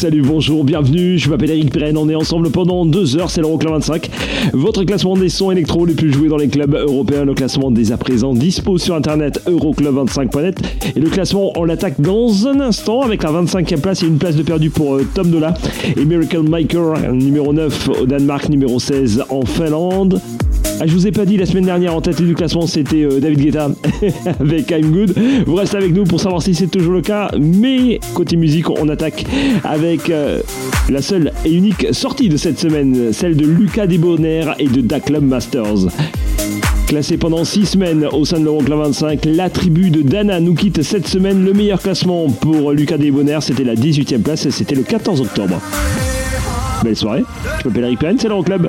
Salut, bonjour, bienvenue, je m'appelle Eric Pirenne, on est ensemble pendant deux heures, c'est l'Euroclub 25, votre classement des sons électro les plus joués dans les clubs européens, le classement dès à présent dispo sur internet euroclub25.net et le classement on l'attaque dans un instant avec la 25e place et une place de perdu pour euh, Tom Dola et Miracle Maker, numéro 9 au Danemark, numéro 16 en Finlande. Ah, je vous ai pas dit la semaine dernière en tête du classement c'était euh, David Guetta avec I'm Good. Vous restez avec nous pour savoir si c'est toujours le cas. Mais côté musique, on attaque avec euh, la seule et unique sortie de cette semaine, celle de Lucas Debonair et de Da Club Masters. Classé pendant 6 semaines au sein de l'Euroclub 25, la tribu de Dana nous quitte cette semaine. Le meilleur classement pour Lucas Debonair, c'était la 18e place et c'était le 14 octobre. Belle soirée, je m'appelle Eric Penn, c'est l'Euroclub.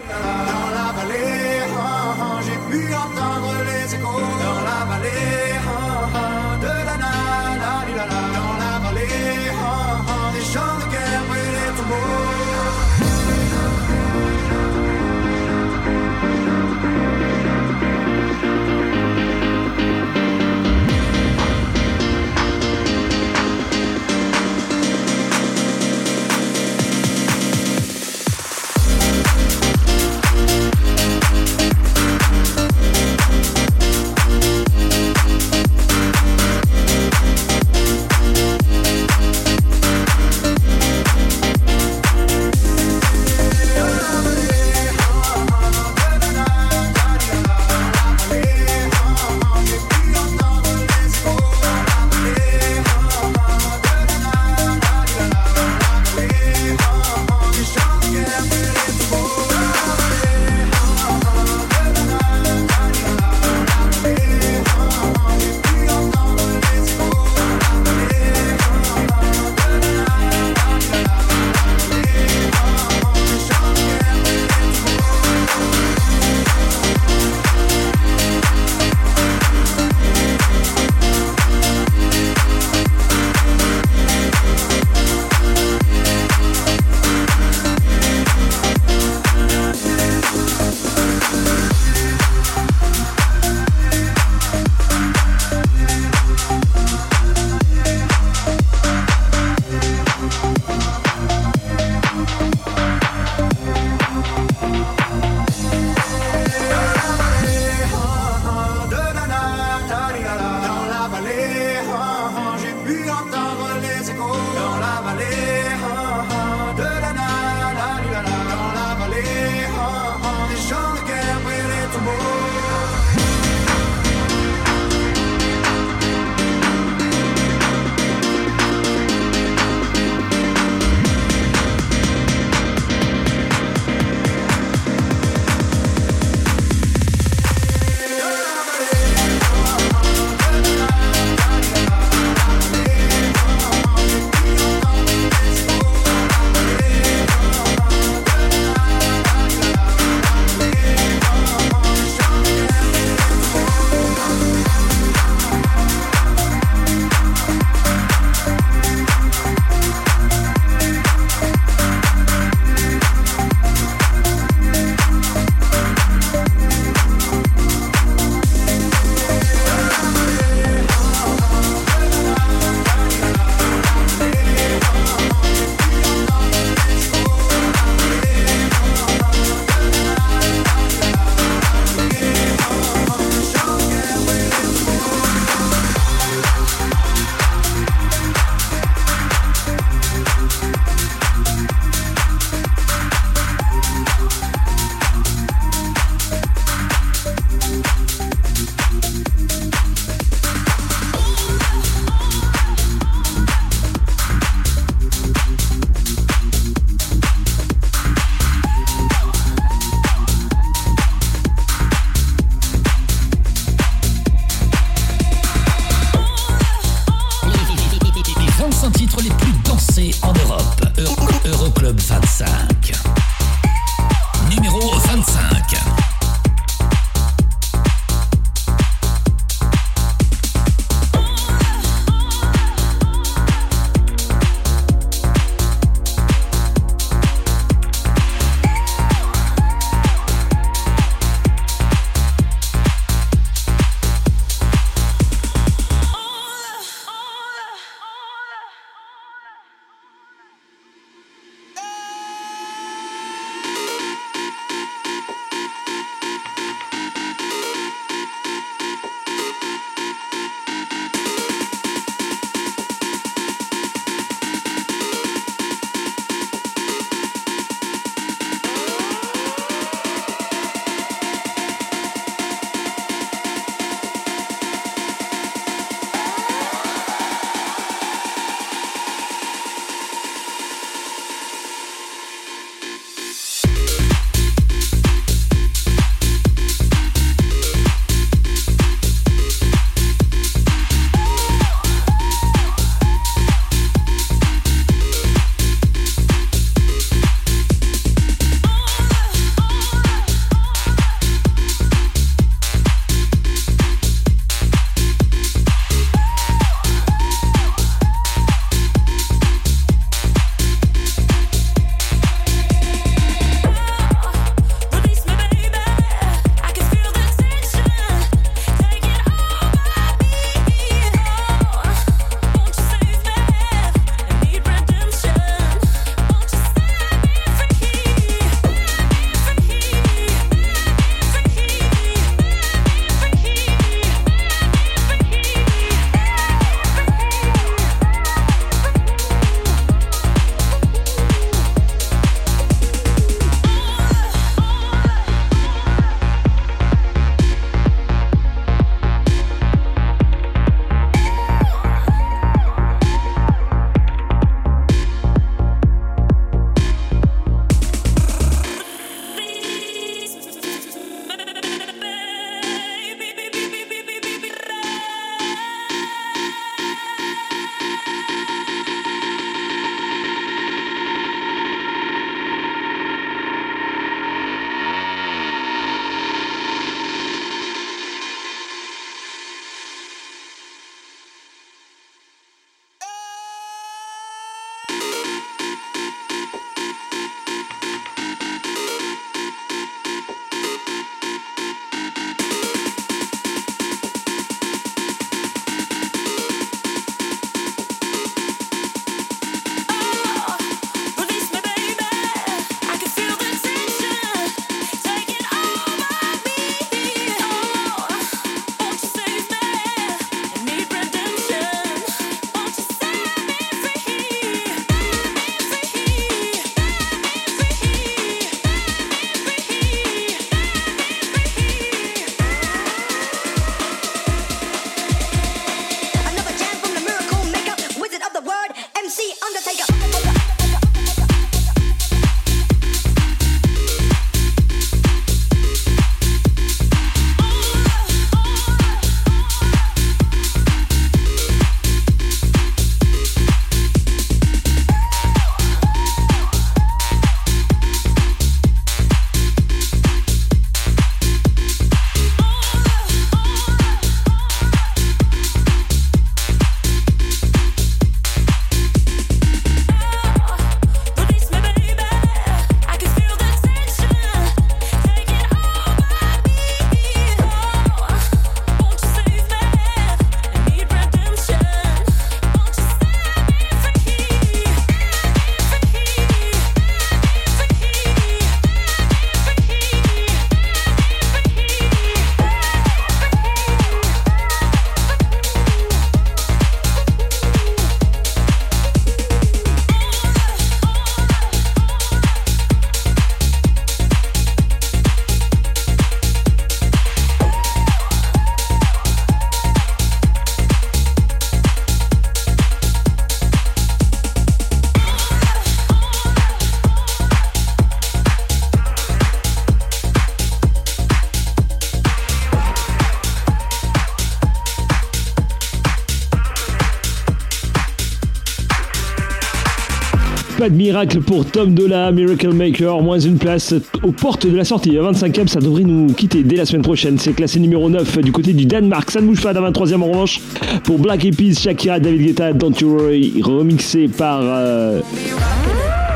Pas de miracle pour Tom Dola, Miracle Maker, moins une place aux portes de la sortie. À 25e, ça devrait nous quitter dès la semaine prochaine. C'est classé numéro 9 du côté du Danemark. Ça ne bouge pas d'un 23e en revanche pour Black Eyed Shakira, David Guetta, Don't You Worry, remixé par euh,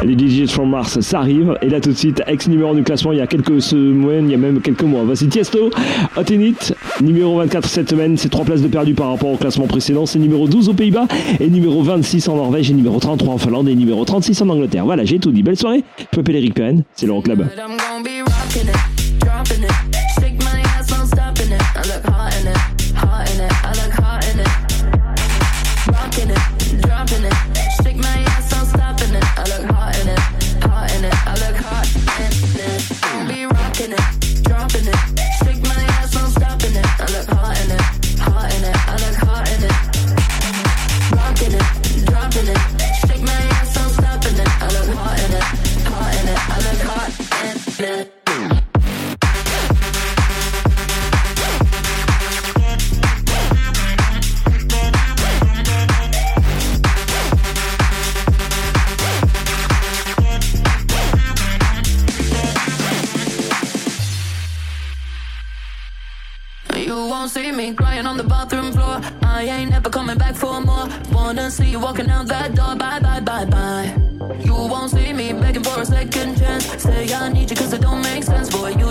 les DJs from Mars, ça arrive. Et là tout de suite, ex numéro du classement il y a quelques semaines, il y a même quelques mois. Voici Tiesto, Hot Init, numéro 24 cette semaine. C'est 3 places de perdu par rapport au classement précédent. C'est numéro 12 aux Pays-Bas et numéro 26 en Norvège et numéro 33 en Finlande et numéro 36 en Angleterre. Voilà, j'ai tout dit. Belle soirée. Je m'appelle Eric Perrin, c'est l'Euroclub. Club. see you walking out that door. Bye, bye, bye, bye. You won't see me begging for a second chance. Say I need you cause it don't make sense, boy. You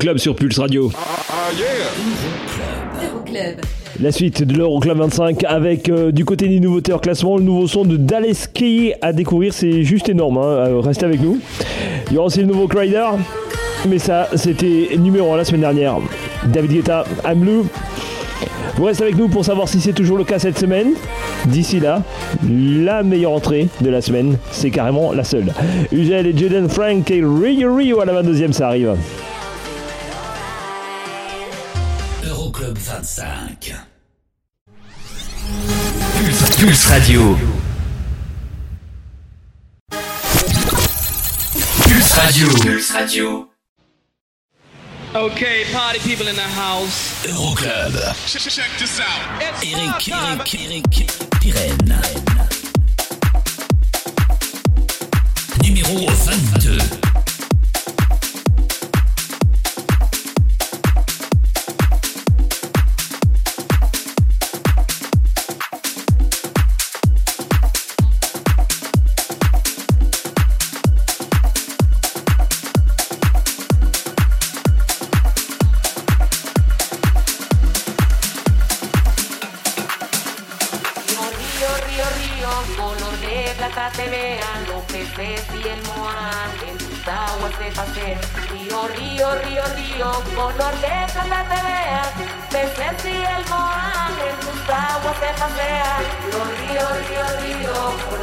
Club sur Pulse Radio. La suite de l'Euroclub 25 avec euh, du côté des nouveautés hors classement, le nouveau son de Dallas Key à découvrir, c'est juste énorme, hein. euh, restez avec nous. Il y aura aussi le nouveau Crider, mais ça c'était numéro 1 la semaine dernière. David Guetta, I'm Blue. Vous restez avec nous pour savoir si c'est toujours le cas cette semaine. D'ici là, la meilleure entrée de la semaine, c'est carrément la seule. Ugel et Jaden Frank et Rio Rio à la 22e, ça arrive. 25. Pulse, Pulse Radio. Pulse Radio. Pulse Radio. Okay, party people in the house. Euroclub. Check, check this out. Eric, Eric, Eric, Pirenne. Numéro 22. Los ríos, ríos, ríos, por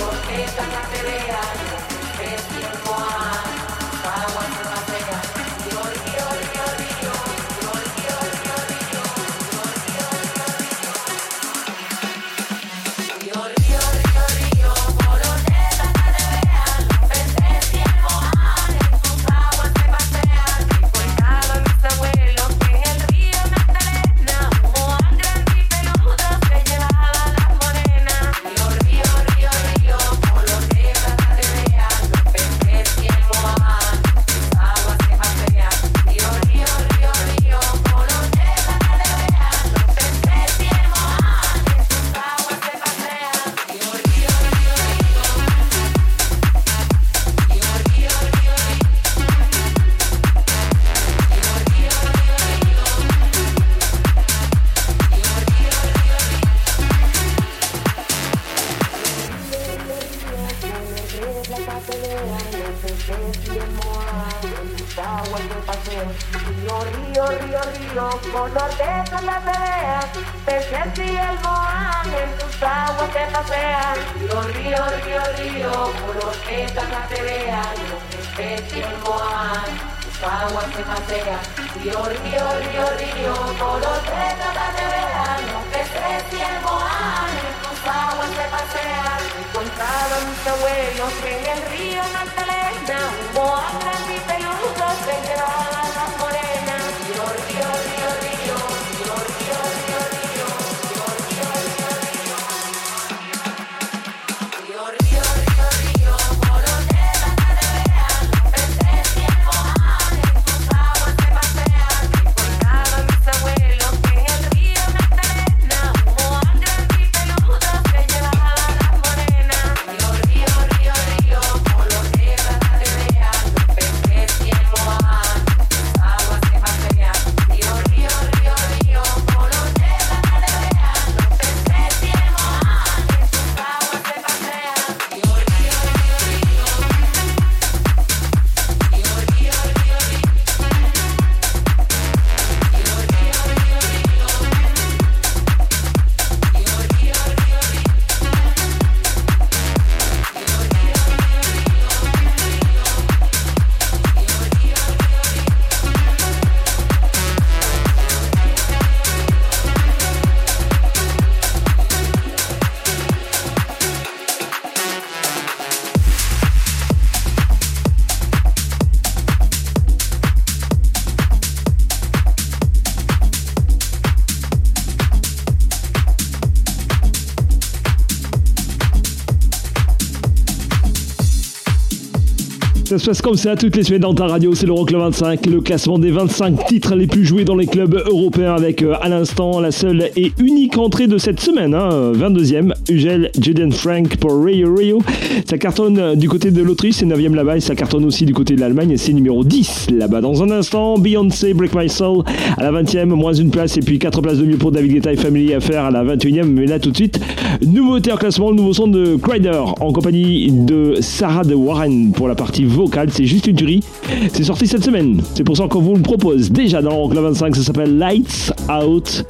Ça se passe comme ça toutes les semaines dans ta radio, c'est l'Euroclub 25, le classement des 25 titres les plus joués dans les clubs européens avec euh, à l'instant la seule et unique entrée de cette semaine, hein, 22e, Ugel Julian Frank pour Rio Rio. Ça cartonne euh, du côté de l'Autriche, c'est 9e là-bas et ça cartonne aussi du côté de l'Allemagne, c'est numéro 10 là-bas. Dans un instant, Beyoncé Break My Soul à la 20e, moins une place et puis 4 places de mieux pour David Guetta et Family Affair à la 21e. Mais là tout de suite, nouveauté en classement, le nouveau son de Crider en compagnie de Sarah de Warren pour la partie vocale. C'est juste une tuerie. C'est sorti cette semaine. C'est pour ça qu'on vous le propose déjà dans l'Euroclub 25. Ça s'appelle Lights Out.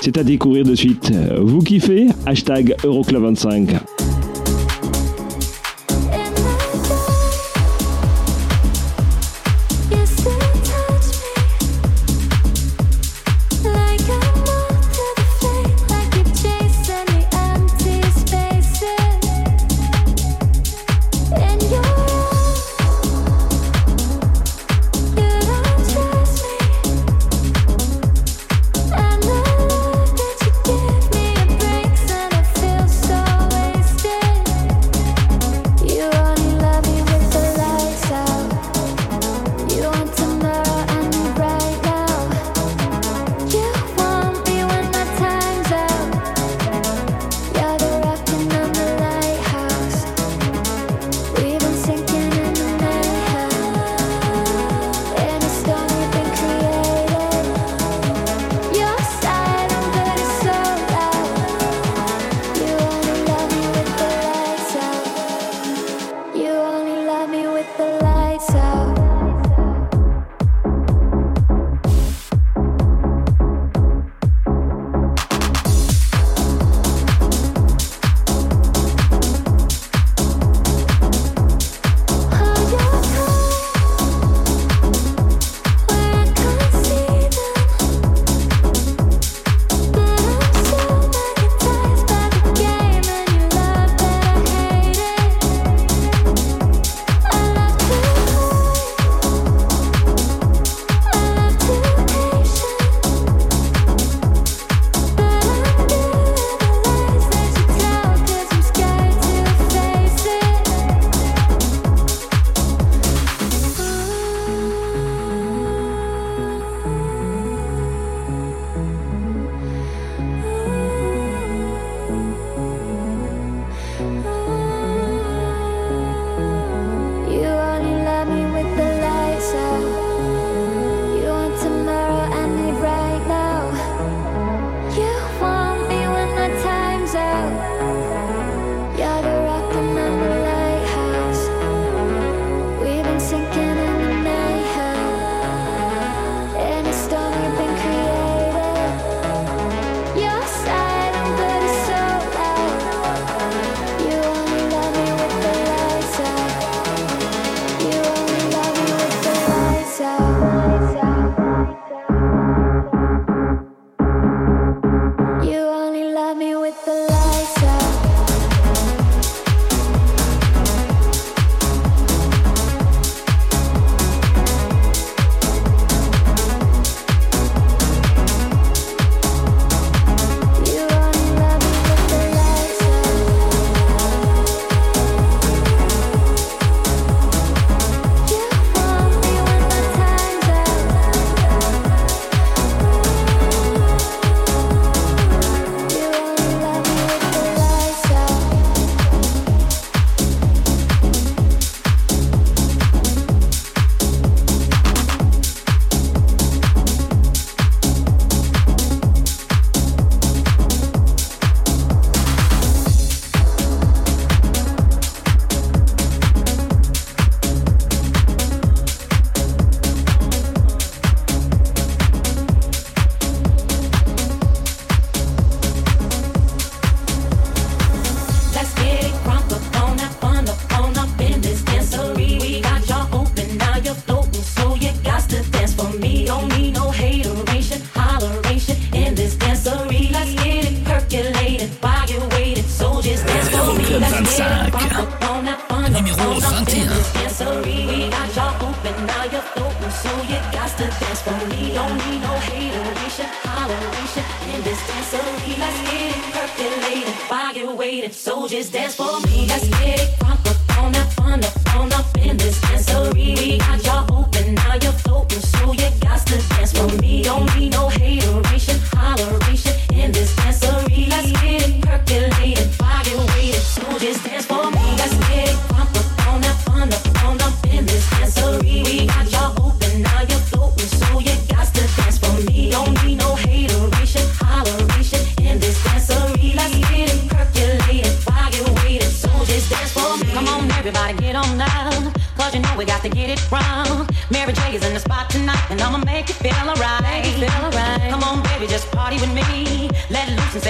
C'est à découvrir de suite. Vous kiffez? Hashtag Euroclub 25. Holleration. In this dancery. Let's get it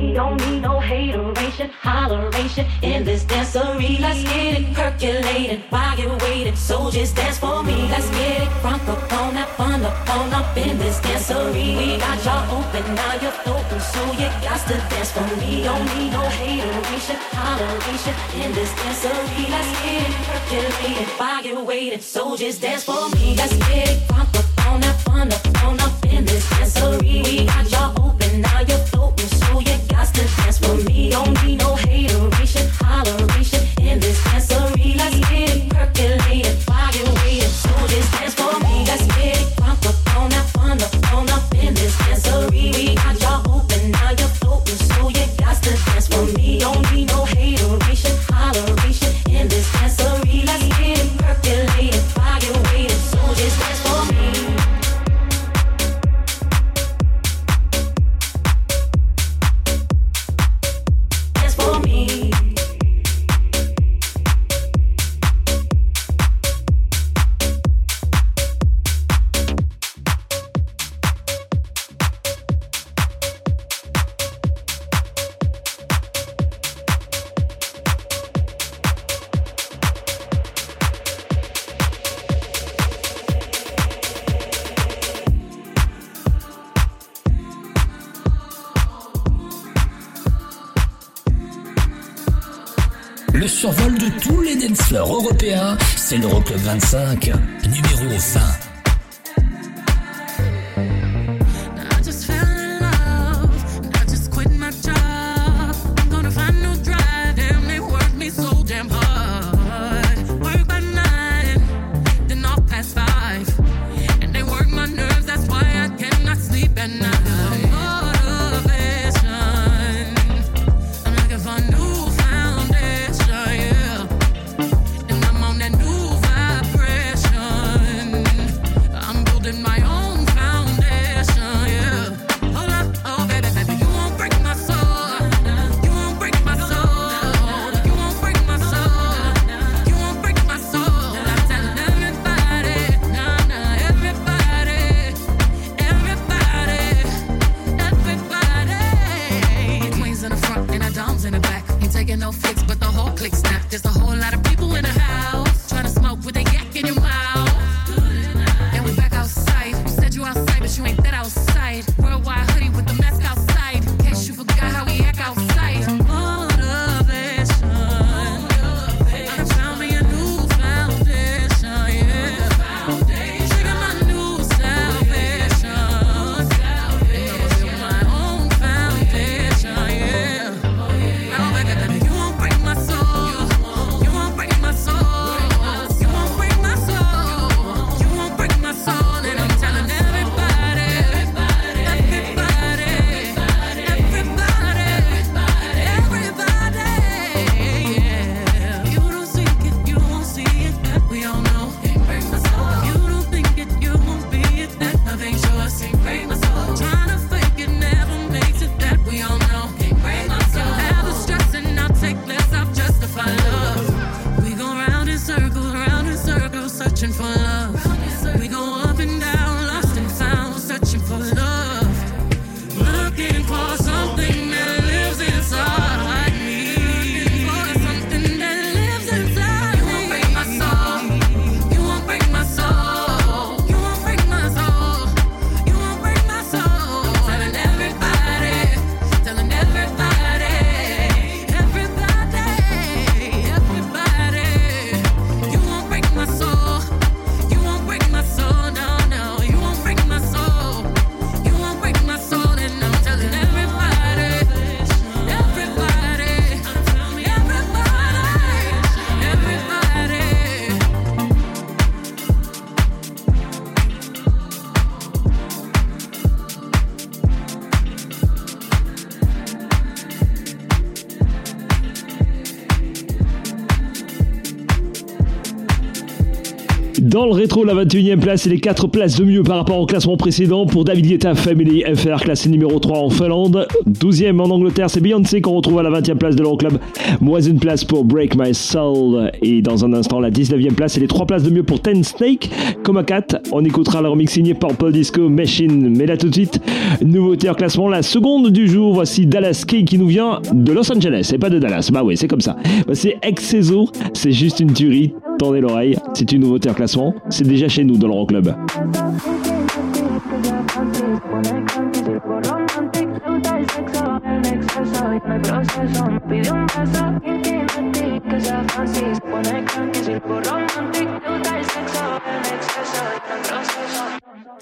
We don't need no hateration, holleration in this dancery. Let's get it percolated. while you're waiting. Soldiers dance for me. Let's get it front up on that fun up on up in this dancery. We got y'all open, now you're open, so you got to dance for me. Don't need no hateration, holleration in this dancery. Let's get it percolated. while you're waiting. Soldiers dance for me. Let's get it front up on that fun up on up in this dancery. We got y'all open, now you're master dance for me. Don't need no hateration. hein C'est l'Euroclub 25. Rétro, la 21e place et les 4 places de mieux par rapport au classement précédent pour David Guetta Family FR, classé numéro 3 en Finlande. 12e en Angleterre, c'est Beyoncé qu'on retrouve à la 20e place de l'Euroclub. Moins une place pour Break My Soul. Et dans un instant, la 19e place et les 3 places de mieux pour Ten Snake. Coma 4, on écoutera le remix signé Purple Disco Machine. Mais là tout de suite, nouveauté en classement, la seconde du jour. Voici Dallas Key qui nous vient de Los Angeles et pas de Dallas. Bah ouais, c'est comme ça. C'est Exceso, c'est juste une tuerie. Tendez l'oreille, c'est une nouveauté en classement. C'est déjà chez nous dans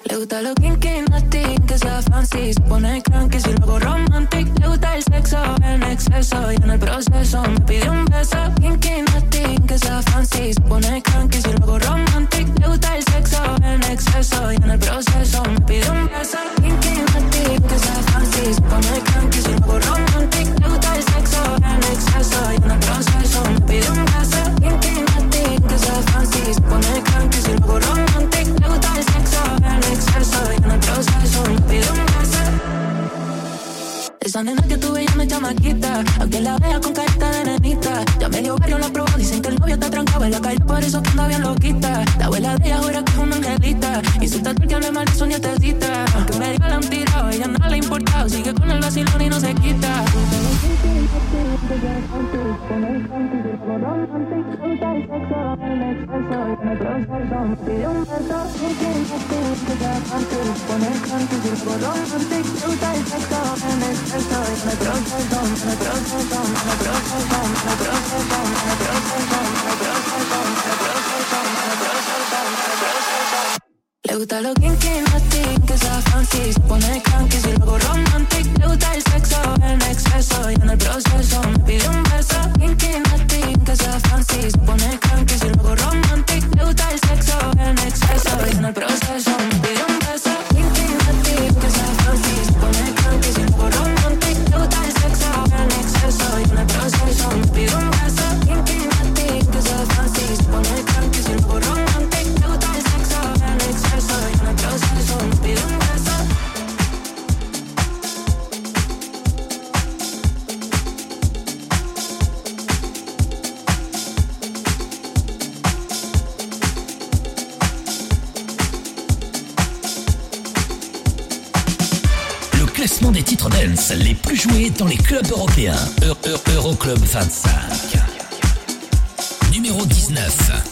Le gusta lo kinky, nasty, que sea fancy. Se pone cranky si lo hago romantic. Le gusta el sexo en exceso. Y en el proceso me pide un beso. Kinky, nasty, que sea fancy. Se pone cranky si lo hago romantic. Le gusta el sexo en exceso. Y en el proceso me pide un beso. Kinky, nasty, que sea fancy. Se pone cranky si lo hago romantic. Le gusta el sexo en exceso. Y en el proceso me pide un beso Kinky, nasty, que sea fancy Se pone cranky si lo hago romantic Le gusta el sexo en exceso Y en el proceso me pide un esa nena que tuve ya me chamaquita. Aunque la vea con carita de nenita. Ya medio barrio la probó Dicen que el novio está trancado en la calle Por eso que anda bien loquita. La abuela de ella jura que es una angelita. Insulta porque hable mal de su nietecita. Aunque me diga la han tirado Ella nada le ha importado. Sigue con el vacilón y no se quita Le gusta lo kinky, nasty, que sea fancy Se pone cranky si lo hago romantic. Le gusta el sexo en exceso Y en el proceso me pide un beso. Kinky, nasty, que sea fancy Se pone cranky si lo hago romantic. Le gusta el sexo en exceso Y en el proceso me pide un beso. Kinky, nasty, que sea fancy Se pone cranky si romantic en exceso Y en el proceso me pide un les plus joués dans les clubs européens. Eu- Eu- Euroclub 25. Numéro 19.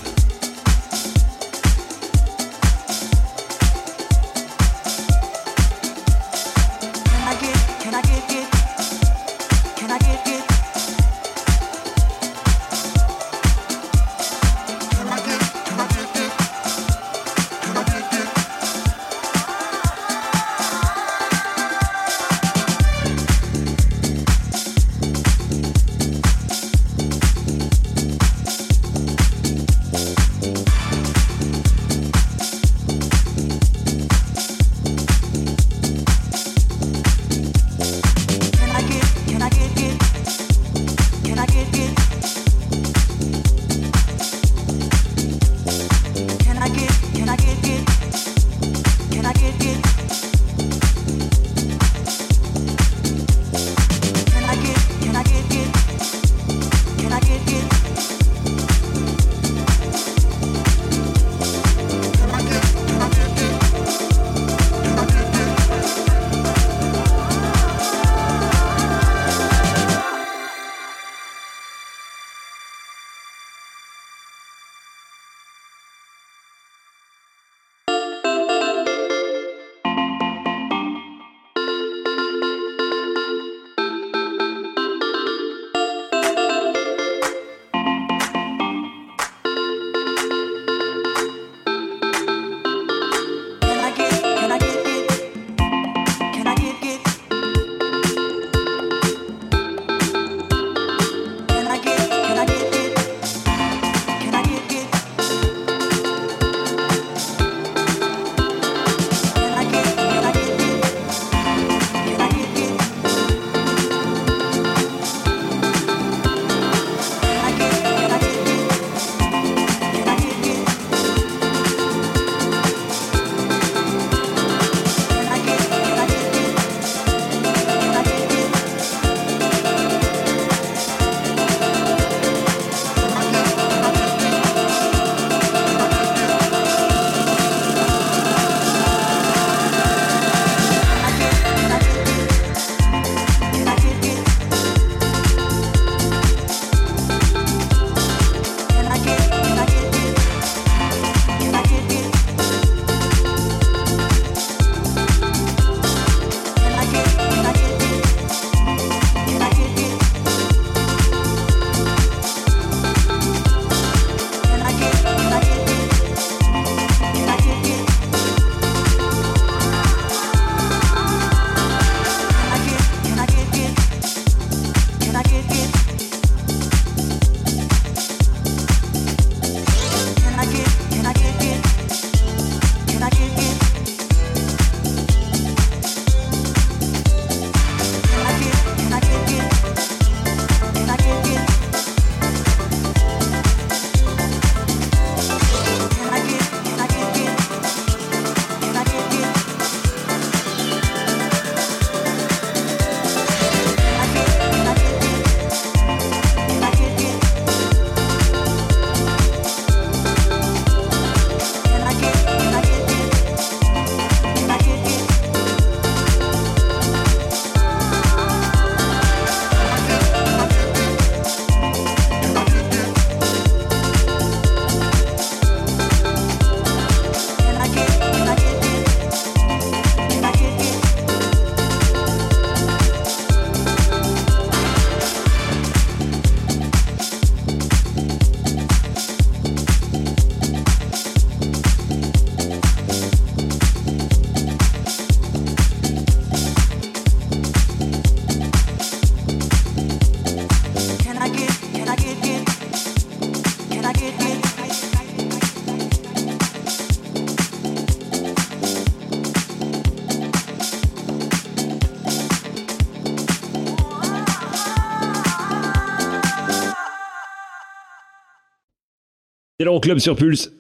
l'Euroclub sur Pulse.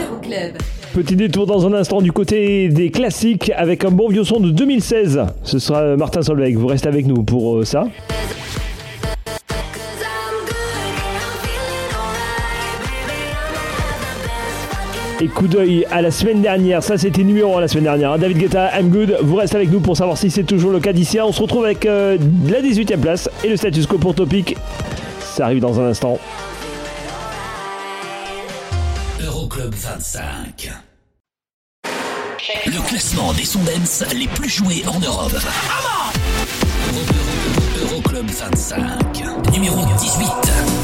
Euroclub. Petit détour dans un instant du côté des classiques avec un bon vieux son de 2016. Ce sera Martin Solveig. Vous restez avec nous pour euh, ça. Et coup d'œil à la semaine dernière, ça c'était numéro 1 la semaine dernière. hein. David Guetta, I'm good. Vous restez avec nous pour savoir si c'est toujours le cas d'ici. On se retrouve avec euh, la 18e place et le status quo pour Topic. Ça arrive dans un instant. Euroclub 25. Le classement des sons les plus joués en Europe. Euro- Euro- Euroclub 25. Numéro 18.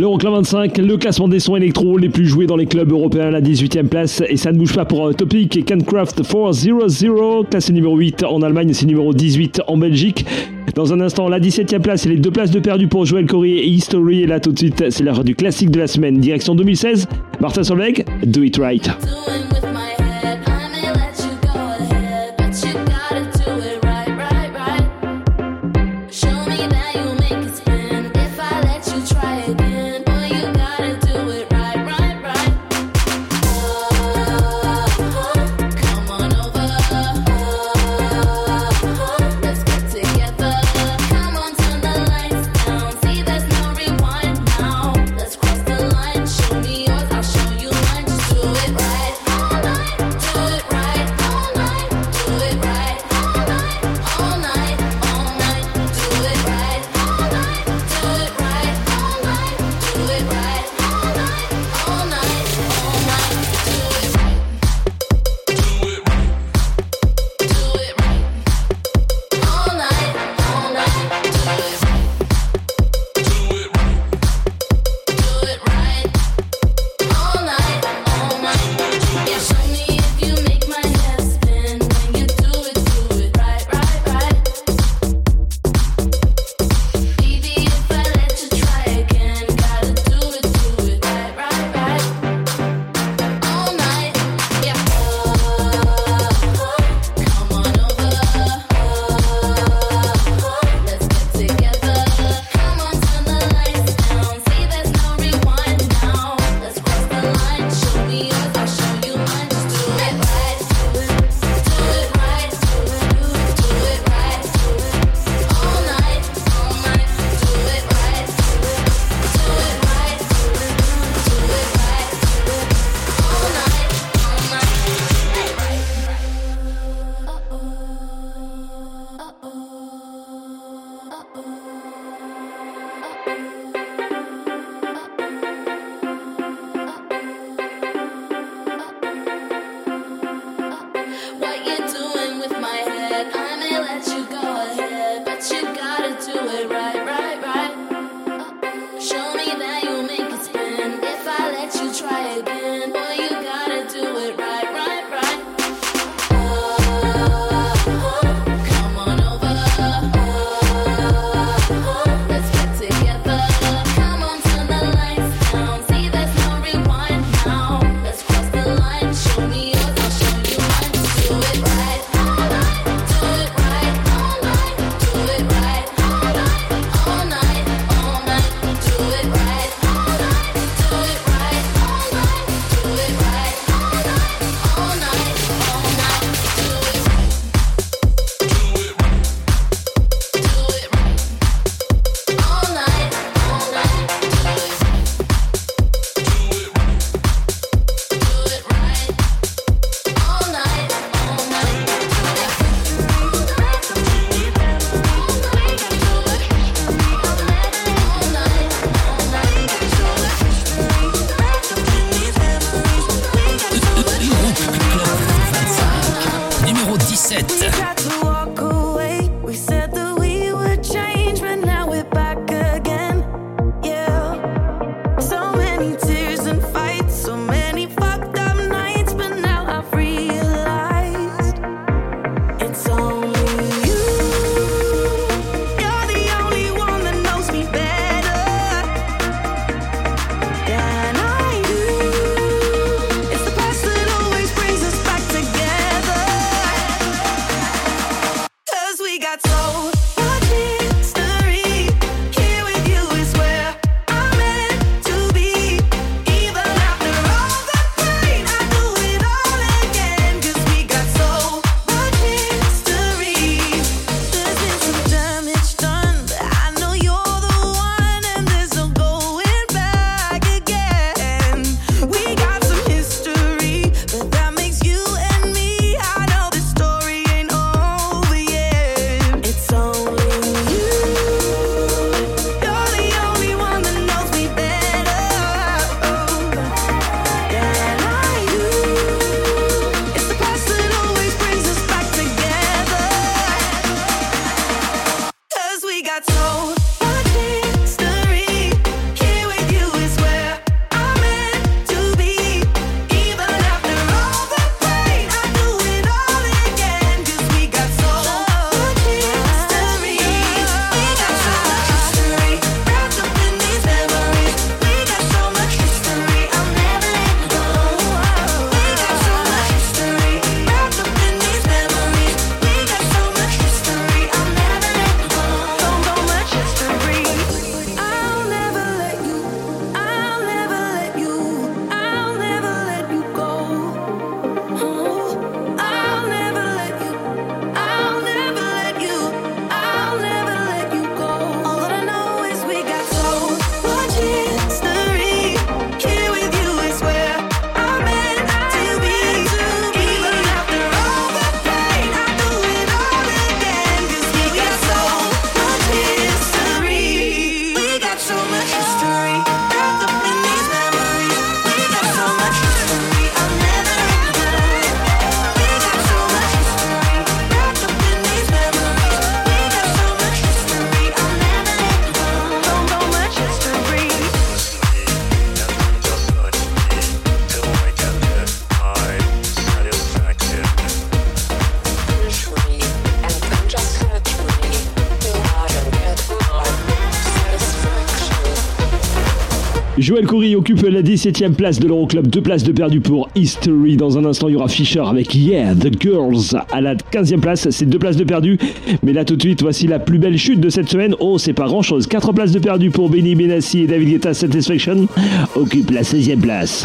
L'Euroclub 25, le classement des sons électro les plus joués dans les clubs européens à la 18e place. Et ça ne bouge pas pour euh, Topic et Cancraft 400, classé numéro 8 en Allemagne c'est numéro 18 en Belgique. Dans un instant, la 17e place et les deux places de perdu pour Joël Corey et History. Et là, tout de suite, c'est l'heure du classique de la semaine. Direction 2016, Martin Solveig, Do It Right. Joël Coury occupe la 17e place de l'Euroclub, deux places de perdu pour History. Dans un instant, il y aura Fischer avec Yeah, The Girls à la 15e place, c'est deux places de perdu. Mais là tout de suite, voici la plus belle chute de cette semaine. Oh, c'est pas grand chose. Quatre places de perdu pour Benny Benassi et David Guetta Satisfaction occupe la 16e place.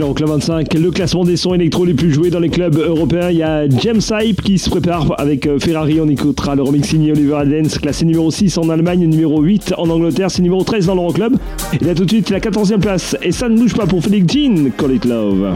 c'est club 25, le classement des sons électro les plus joués dans les clubs européens. Il y a James Hype qui se prépare avec euh, Ferrari. On écoutera le remix Oliver Adens, classé numéro 6 en Allemagne, numéro 8 en Angleterre, c'est numéro 13 dans le l'Euroclub. Et là tout de suite la 14e place. Et ça ne bouge pas pour Felix Jean, Call It Love.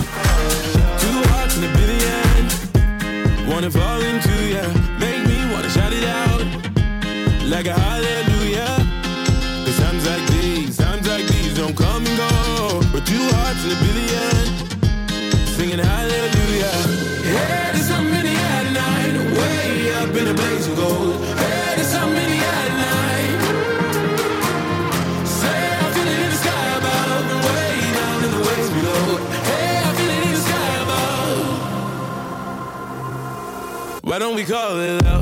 we call it love.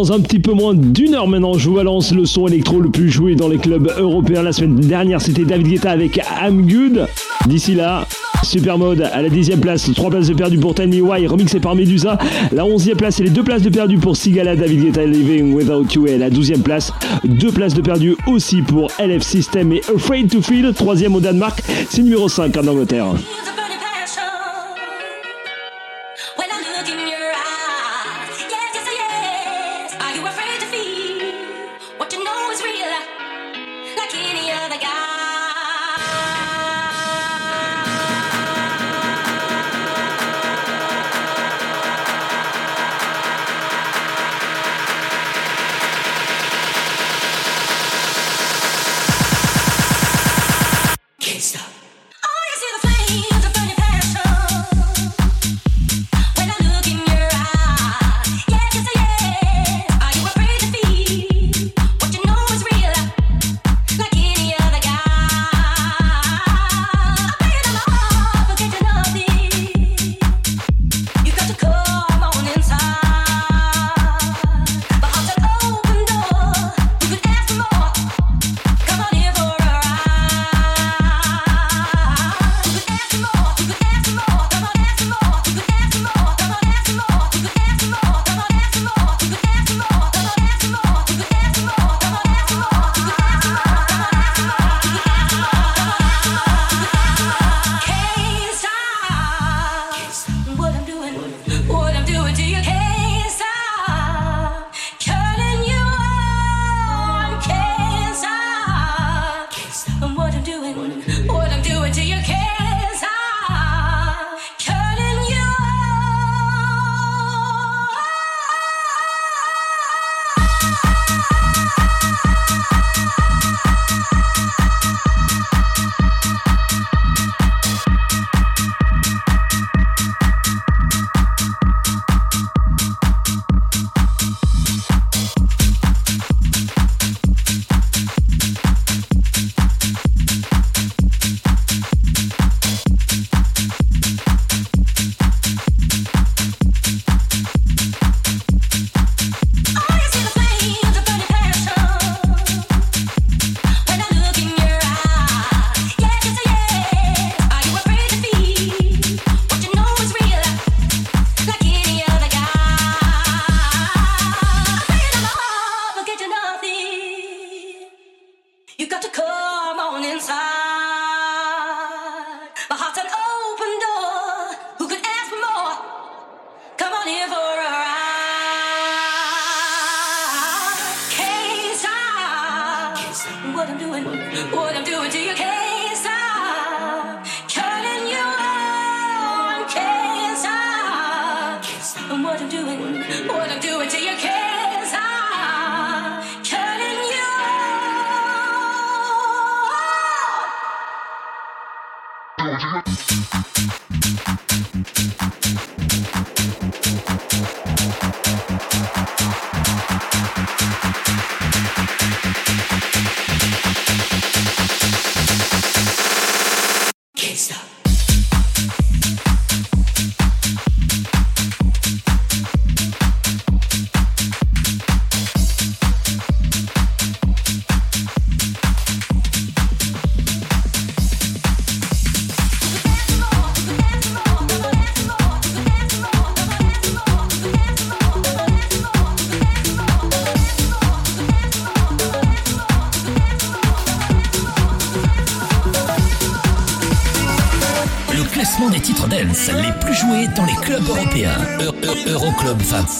dans un petit peu moins d'une heure maintenant, je vous balance le son électro le plus joué dans les clubs européens la semaine dernière. C'était David Guetta avec I'm Good. D'ici là, Supermode à la 10 place, 3 places de perdu pour Tiny Y, remixé par Medusa. La 11e place et les 2 places de perdu pour Sigala, David Guetta, Living Without You. Et la 12e place, 2 places de perdu aussi pour LF System et Afraid to Feel, 3 au Danemark, c'est numéro 5 en Angleterre.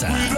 salsa.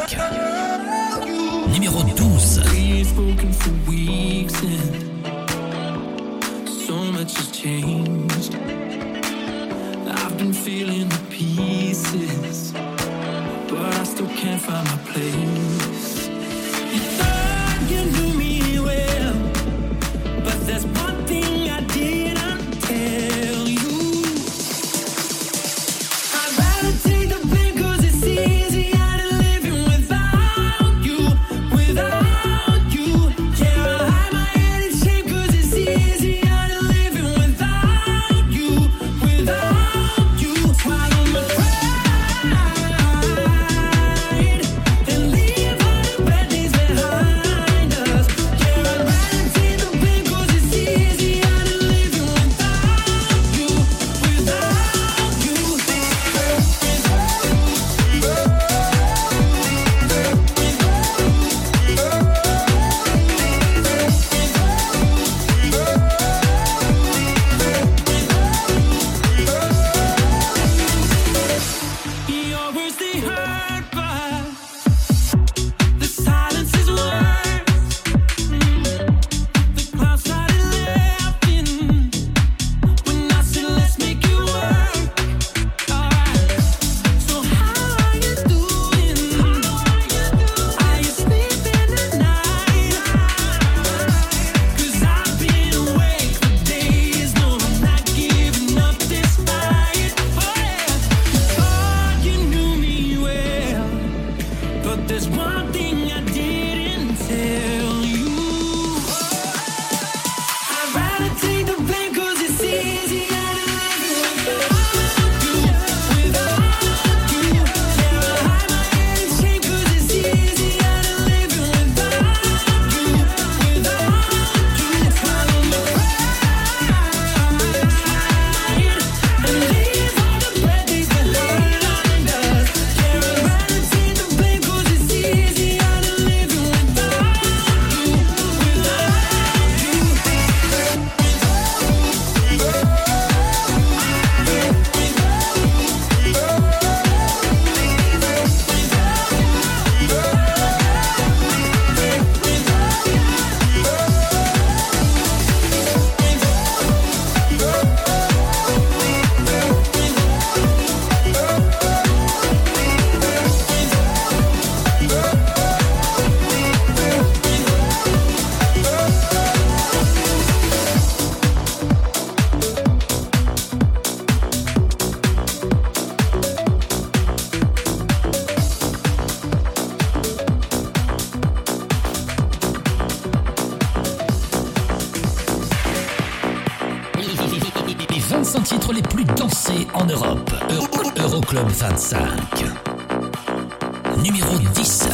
Numéro 10.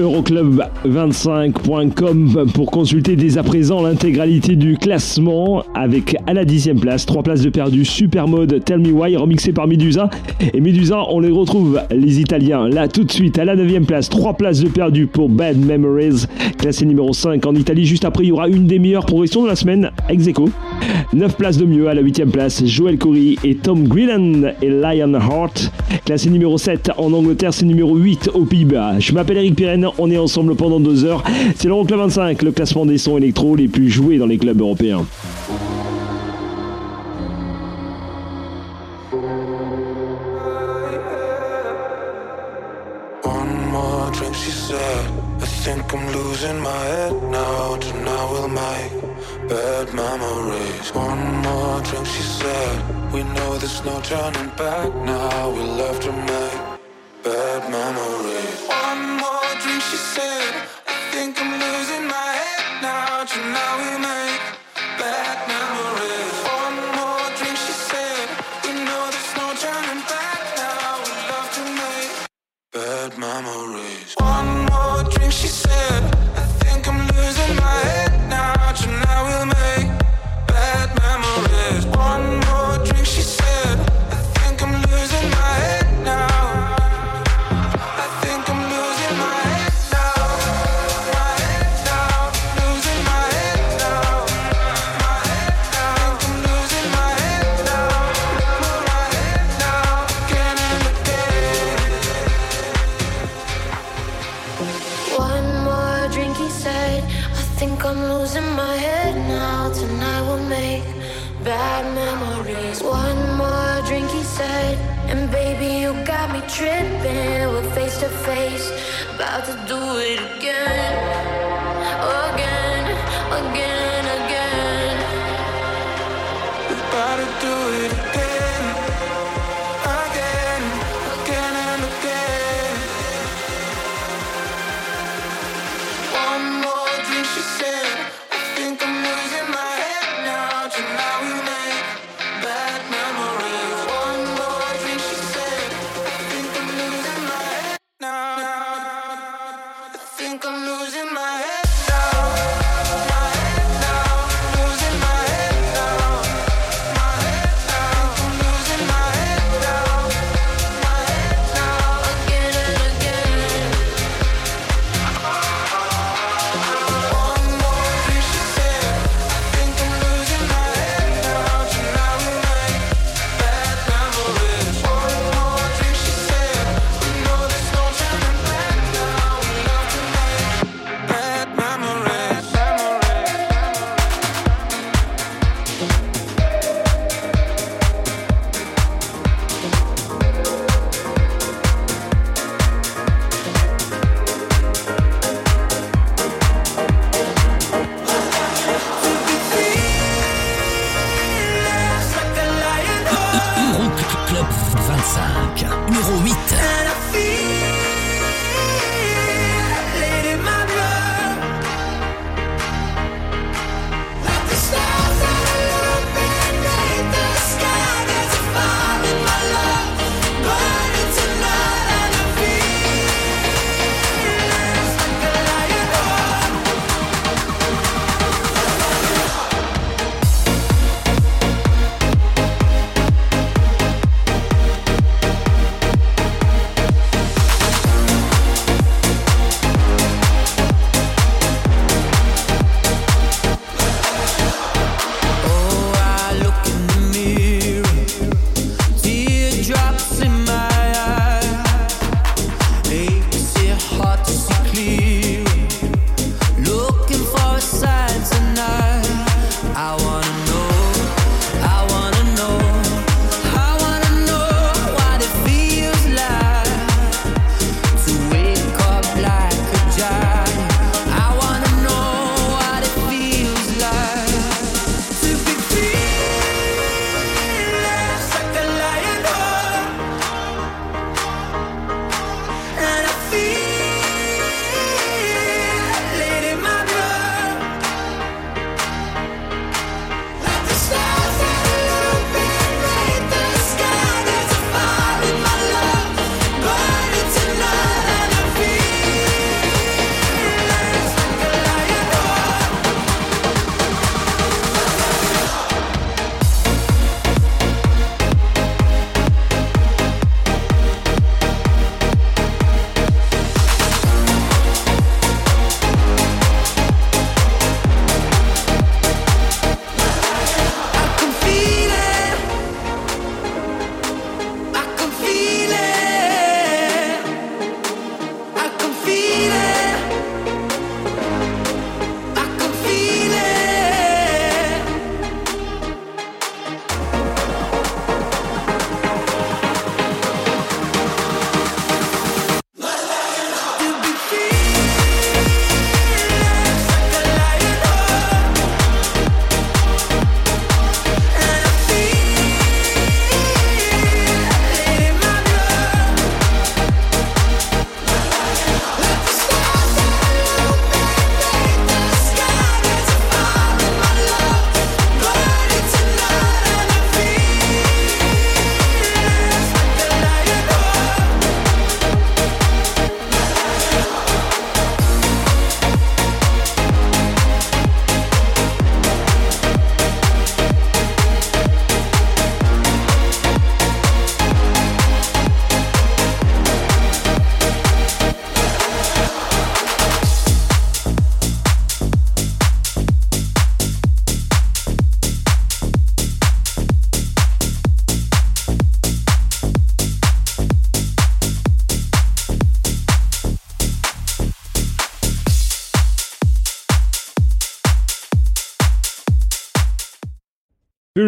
euroclub25.com pour consulter dès à présent l'intégralité du classement avec à la dixième place, trois places de perdu, Supermode, Tell Me Why, remixé par Medusa. Et Medusa, on les retrouve, les Italiens, là tout de suite à la neuvième place, trois places de perdu pour Bad Memories, classé numéro 5 en Italie. Juste après, il y aura une des meilleures progressions de la semaine, ex -aequo. 9 places de mieux à la 8ème place, Joel Corey et Tom Greenan et Lionheart. Classé numéro 7 en Angleterre, c'est numéro 8 aux Pays-Bas. Je m'appelle Eric Pirenne, on est ensemble pendant 2 heures. C'est l'Euroclub 25, le classement des sons électro les plus joués dans les clubs européens. work.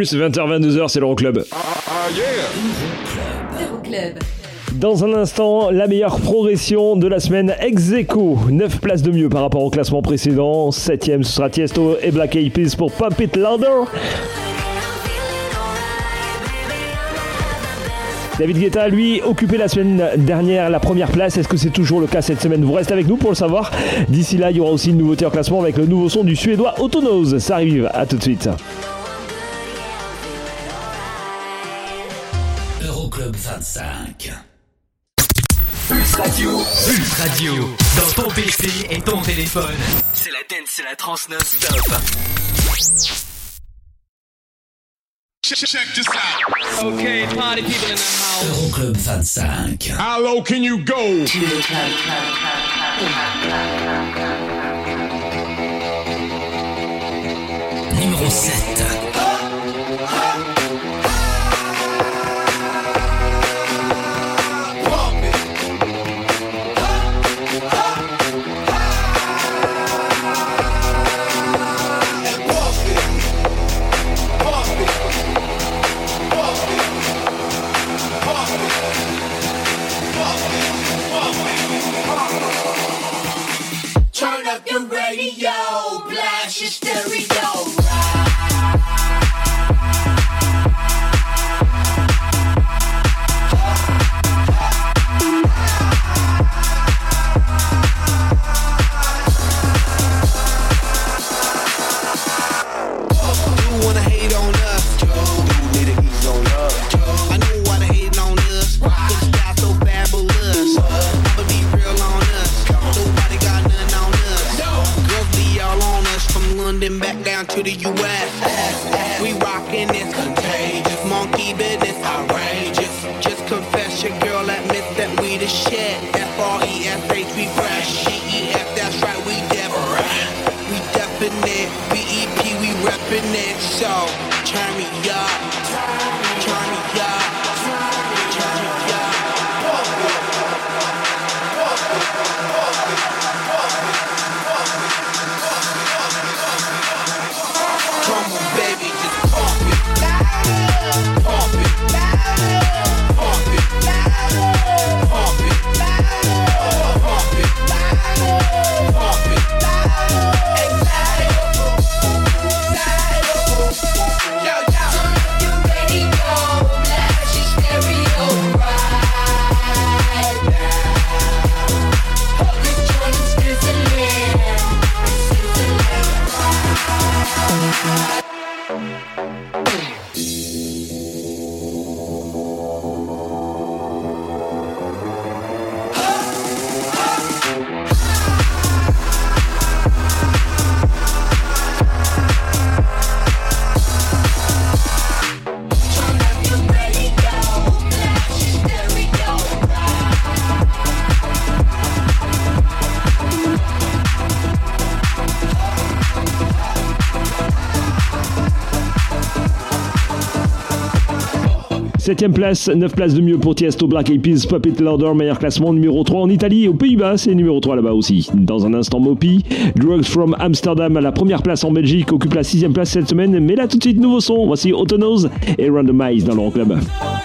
Pulse 20h-22h, c'est l'Euroclub. Euroclub. Dans un instant, la meilleure progression de la semaine ex aequo. 9 places de mieux par rapport au classement précédent. 7ème, ce sera Tiesto et Black Eyed Peas pour Pump It Louder. David Guetta, lui, occupé la semaine dernière la première place. Est-ce que c'est toujours le cas cette semaine? Vous restez avec nous pour le savoir. D'ici là, il y aura aussi une nouveauté en classement avec le nouveau son du suédois Autonose. Ça arrive, à tout de suite. 25. Pulse Radio. Pulse Radio. Dans ton PC et ton téléphone. C'est la dance, c'est la trans non-stop. Check, this out. Okay, party people in the house. Euroclub 25. How low can you go? Numéro 7. Back down to the US. We rockin' it's contagious. Monkey business outrageous. Just confess your girl admits that we the shit. F-R-E-S-H, we fresh. G-E-F, that's right, we definite. We definite. B-E-P, we reppin' it. So, 7ème place, 9 places de mieux pour Tiesto, Black Eyed Puppet Lauder, meilleur classement, numéro 3 en Italie et aux Pays-Bas, c'est numéro 3 là-bas aussi. Dans un instant, Mopi, Drugs from Amsterdam à la première place en Belgique, occupe la 6ème place cette semaine, mais là tout de suite, nouveau son, voici Autonose et Randomize dans l'Euroclub. Club.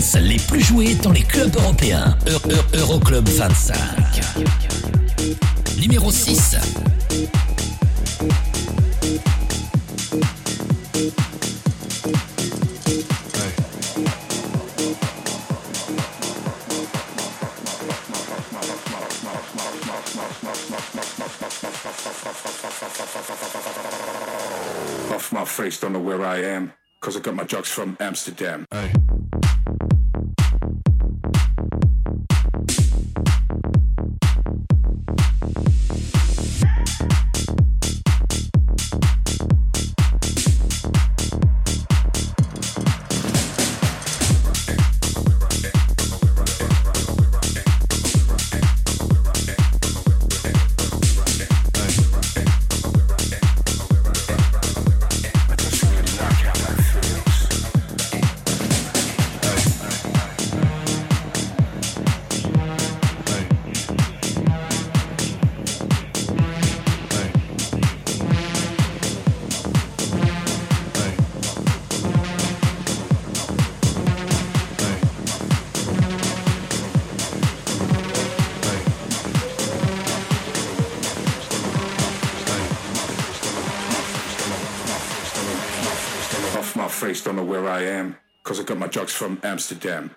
Dance les plus joués dans les clubs européens. Eu- Eu- Euroclub 25. Numéro 6. Off my face, don't know where I am. Cause I got my drugs from Amsterdam. From Amsterdam.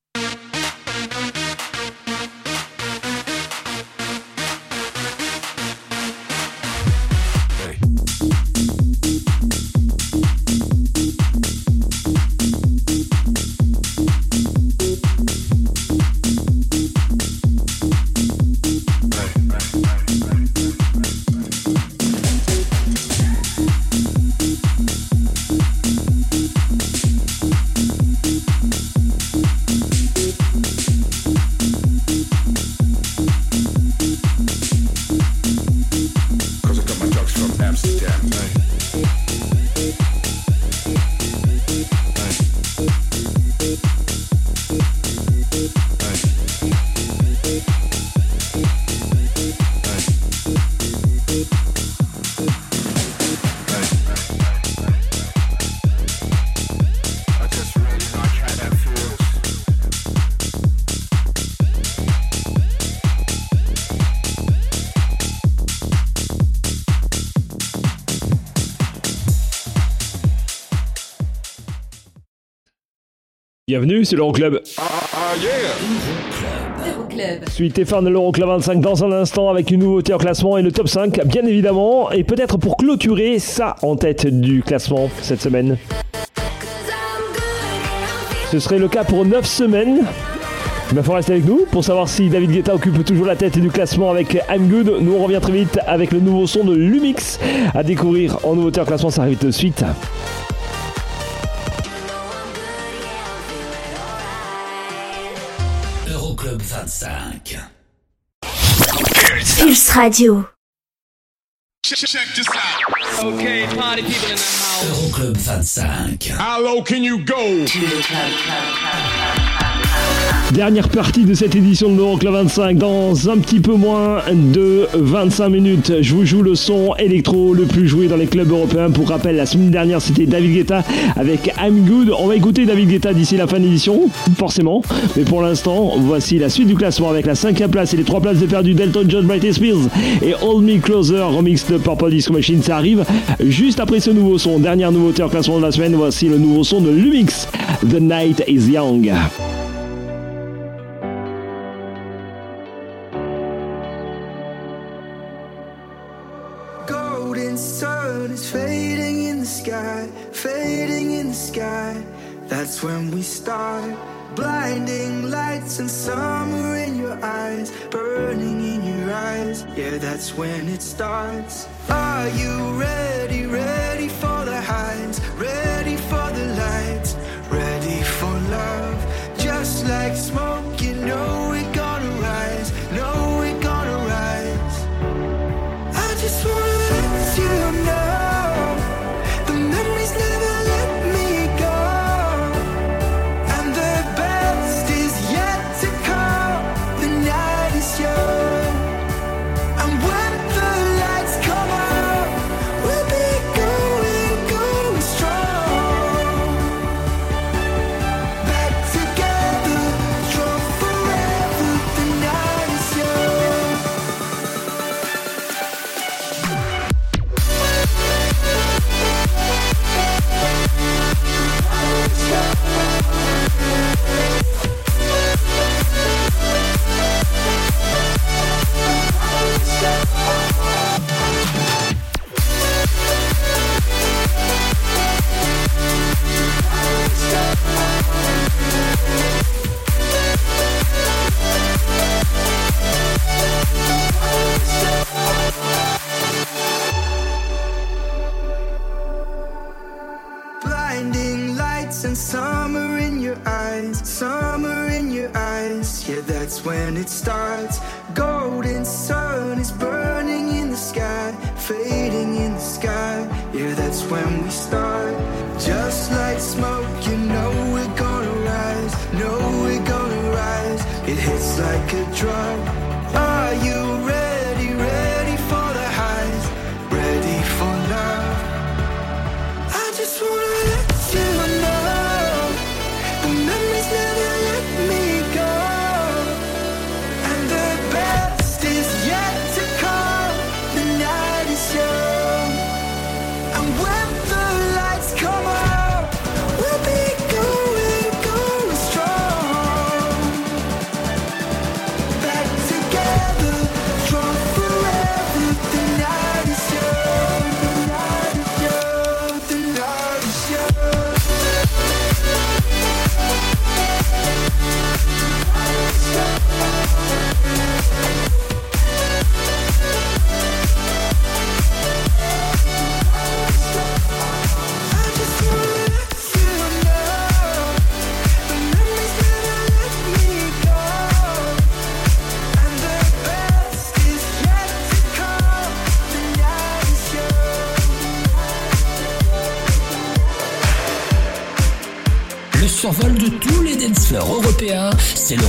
Bienvenue, c'est l'Euroclub. Euroclub. Suite et fin de l'Euroclub 25 dans un instant avec une nouveauté en classement et le top 5, bien évidemment. Et peut-être pour clôturer ça en tête du classement cette semaine. Ce serait le cas pour 9 semaines. Il faut rester avec nous pour savoir si David Guetta occupe toujours la tête du classement avec I'm Good. Nous on revient très vite avec le nouveau son de Lumix à découvrir en nouveauté en classement. Ça arrive tout de suite. Euroclub 25. Pulse Radio. Check, check this out. Okay, party people in the house. Euroclub 25. How low can you go? Dernière partie de cette édition de l'Euroclub 25. Dans un petit peu moins de 25 minutes, je vous joue le son électro le plus joué dans les clubs européens. Pour rappel, la semaine dernière, c'était David Guetta avec I'm Good. On va écouter David Guetta d'ici la fin de l'édition, forcément. Mais pour l'instant, voici la suite du classement avec la cinquième place et les trois places de perdu d'Elton John, Britney Spears et Hold Me Closer, remix de Purple Disco Machine. Ça arrive juste après ce nouveau son. Dernière nouveauté en classement de la semaine, voici le nouveau son de Lumix, The Night is Young. Golden sun is fading in the sky, fading in the sky. That's when we start. Blinding lights and summer in your eyes, burning in your eyes. Yeah, that's when it starts. Are you ready, ready for the highs, ready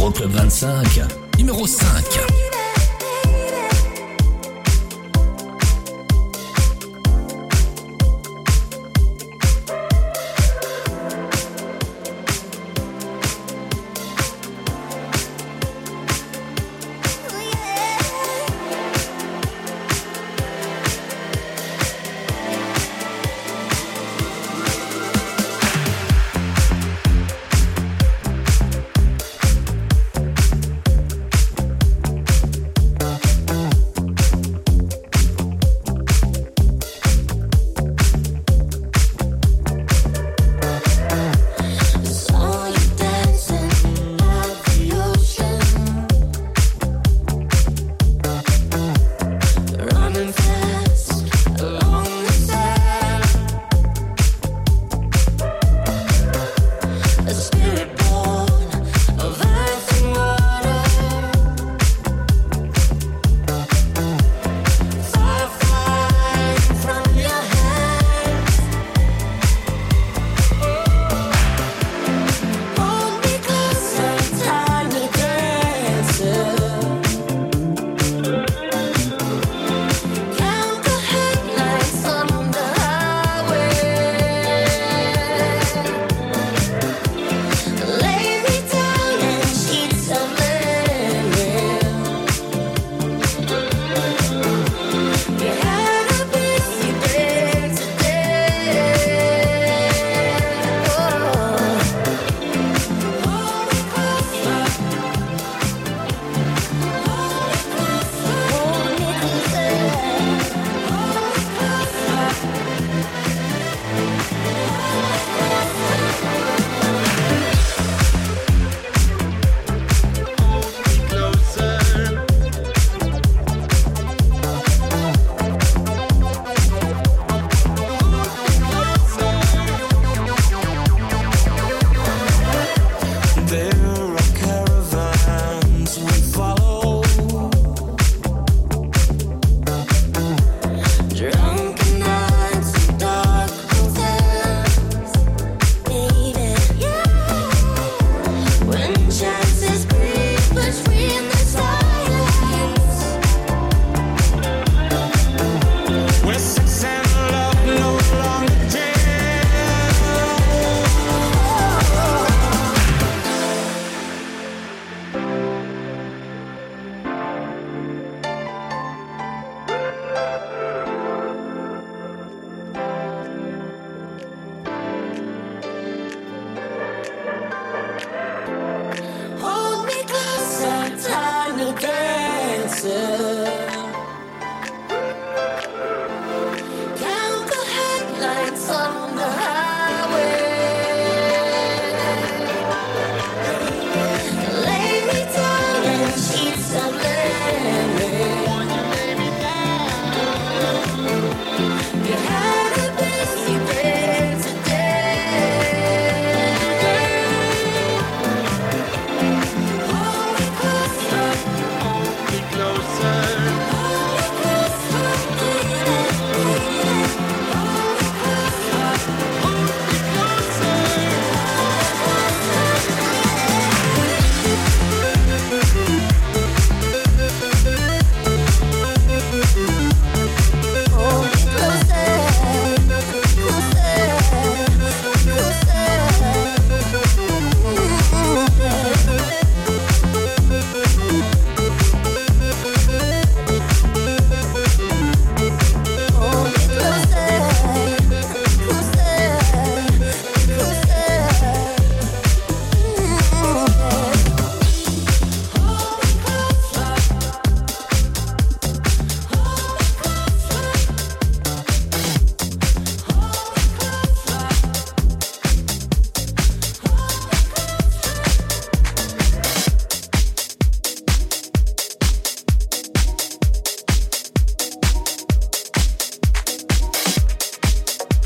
c'est l'Euroclub 25,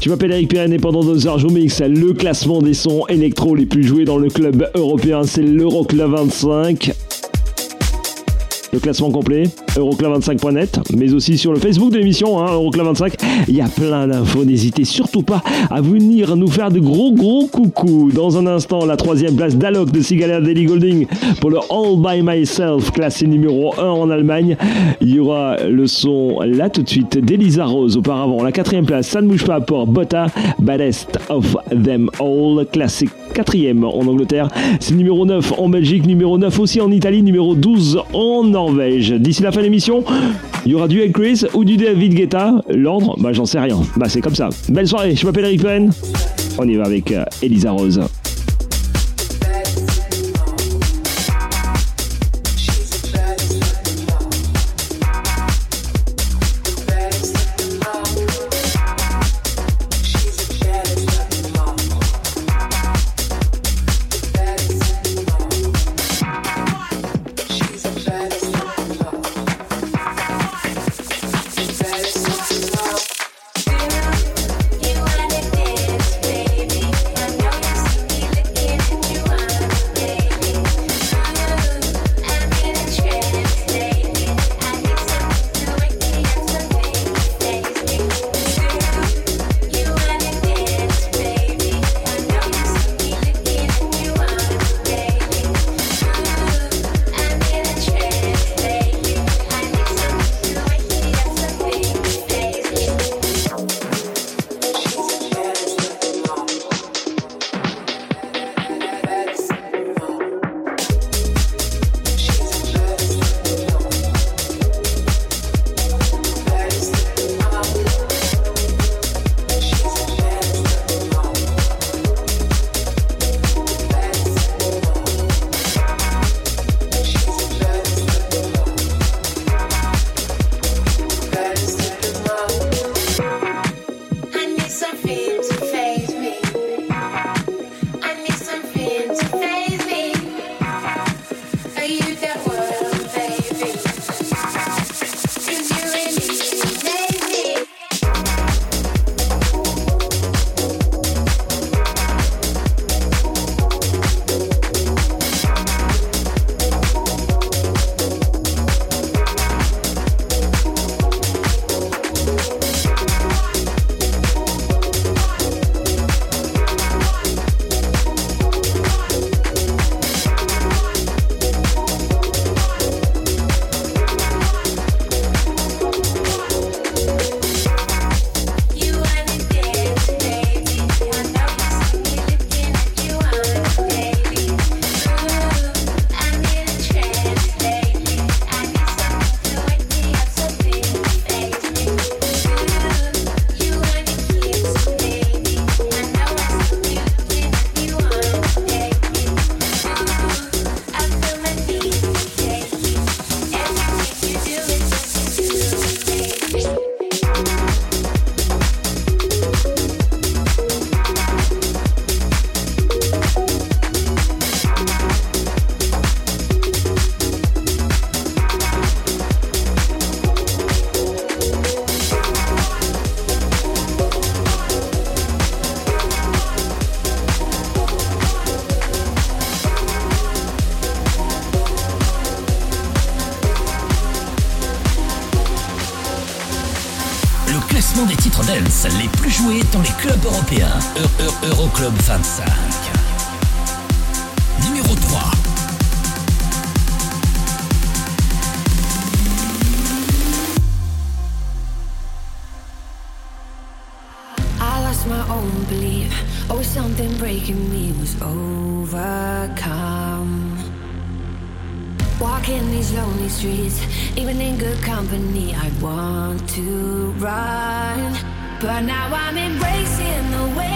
Je m'appelle Eric Pirenne et pendant deux heures, je vous mixe le classement des sons électro les plus joués dans le club européen. C'est l'Euroclub 25. Le classement complet, euroclub25.net, mais aussi sur le Facebook de l'émission, hein, Euroclub25. Il y a plein d'infos, n'hésitez surtout pas à venir nous faire de gros gros coucou. Dans un instant, la troisième place d'Alok de Sigala Daily Golding pour le All By Myself, classé numéro 1 en Allemagne. Il y aura le son là tout de suite d'Elisa Rose auparavant. La quatrième place, ça ne bouge pas pour Botta, Baddest of Them All, classé quatrième en Angleterre. C'est numéro 9 en Belgique, numéro 9 aussi en Italie, numéro 12 en Norvège. D'ici la fin de l'émission, il y aura du Chris ou du David Guetta. L'ordre, bah j'en sais rien. Bah c'est comme ça. Belle soirée, je m'appelle Eric Penn. On y va avec euh, Elisa Rose. Dance les plus joués dans les clubs européens. Eu- Eu- Euroclub 25. Numéro 3. I lost my own belief. Oh, something breaking me was overcome. Walking these lonely streets, even in good company, I want to run. But now I'm embracing the way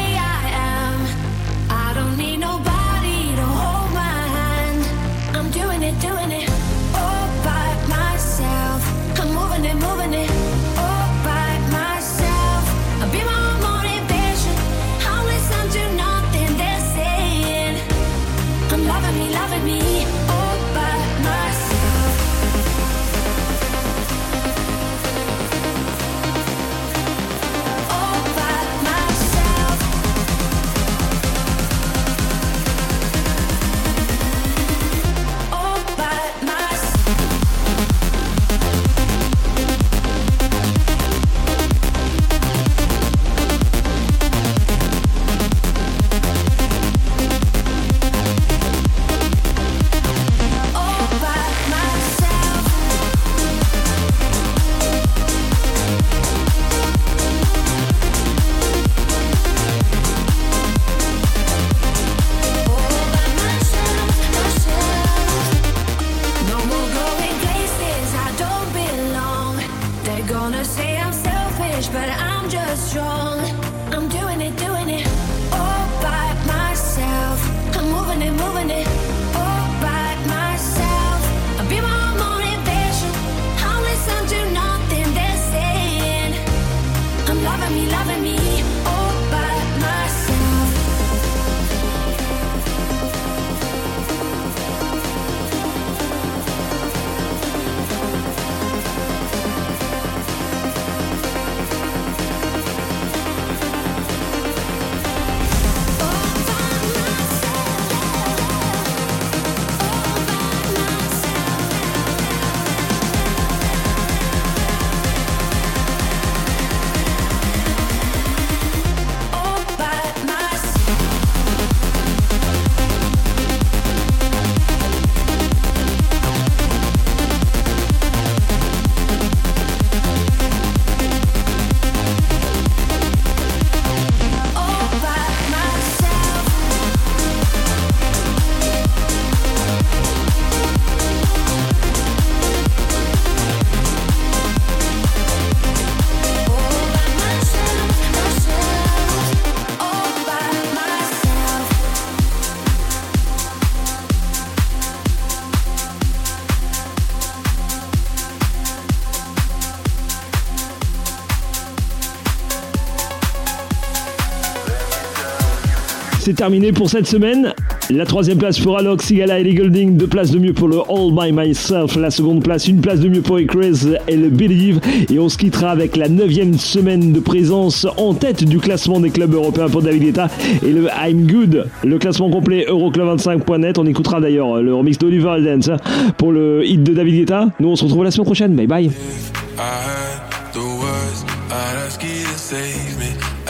Terminé pour cette semaine. La troisième place pour Alok, Sigala et les Golding. Deux places de mieux pour le All By Myself. La seconde place, une place de mieux pour Ecrez et le Believe. Et on se quittera avec la neuvième semaine de présence en tête du classement des clubs européens pour David Guetta et le I'm Good. Le classement complet Euroclub25.net. On écoutera d'ailleurs le remix d'Oliver hein, pour le hit de David Guetta. Nous, on se retrouve la semaine prochaine. Bye bye.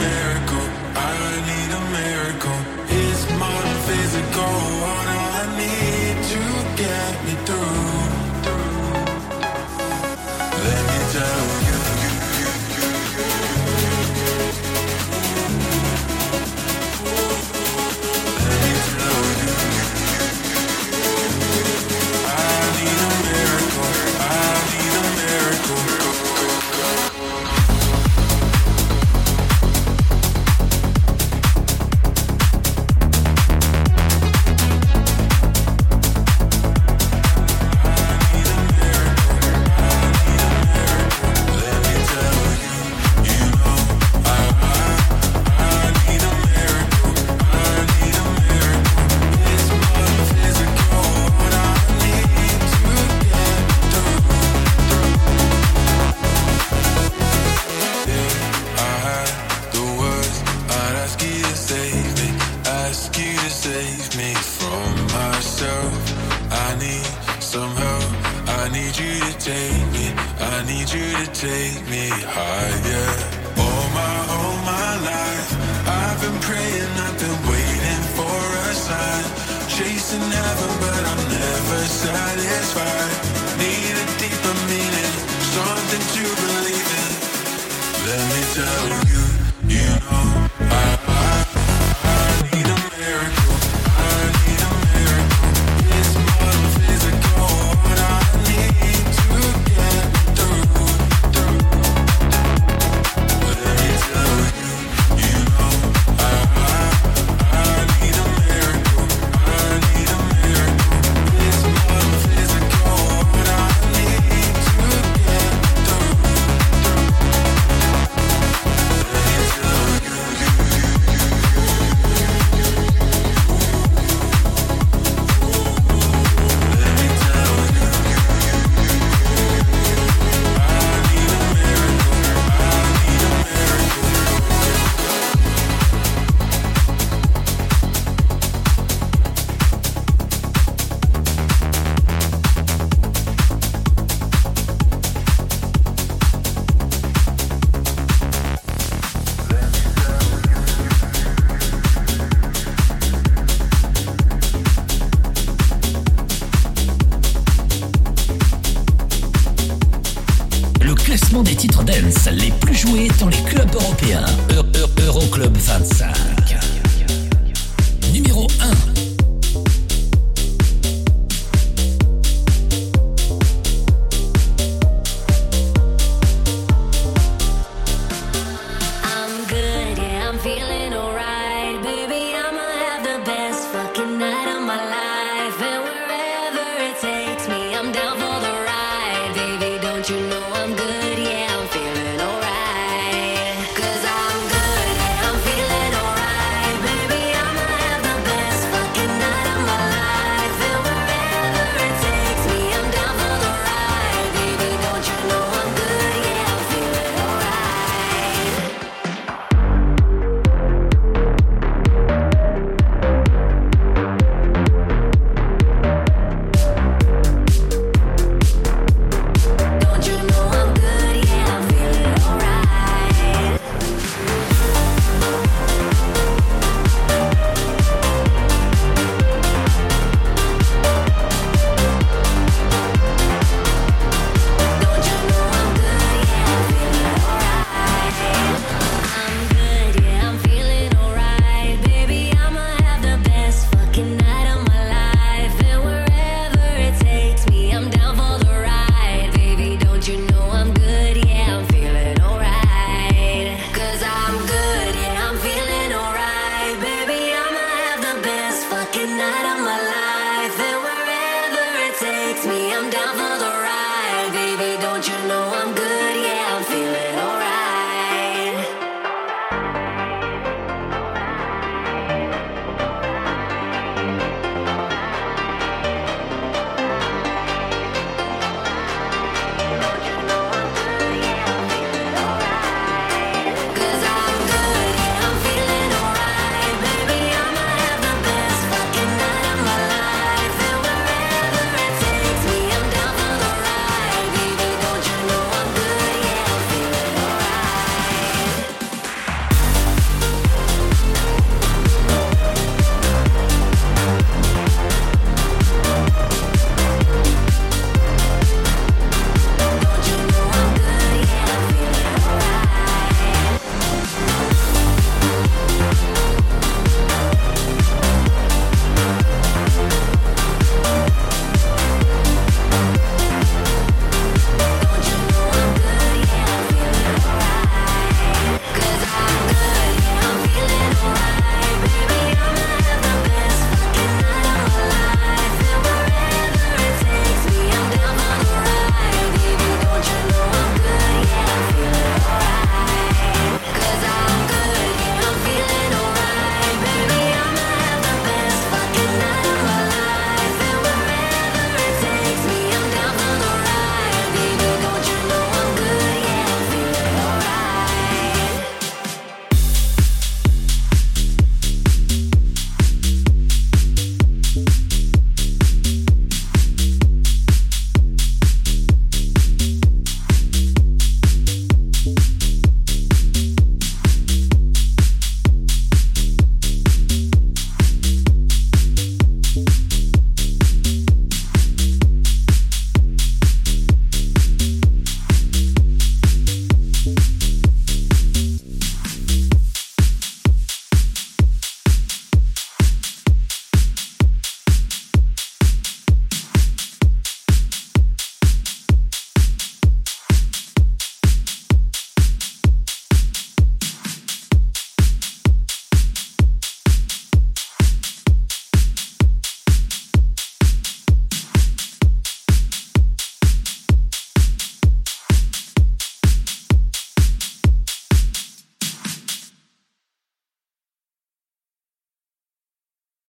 miracle, I need a miracle. It's than physical,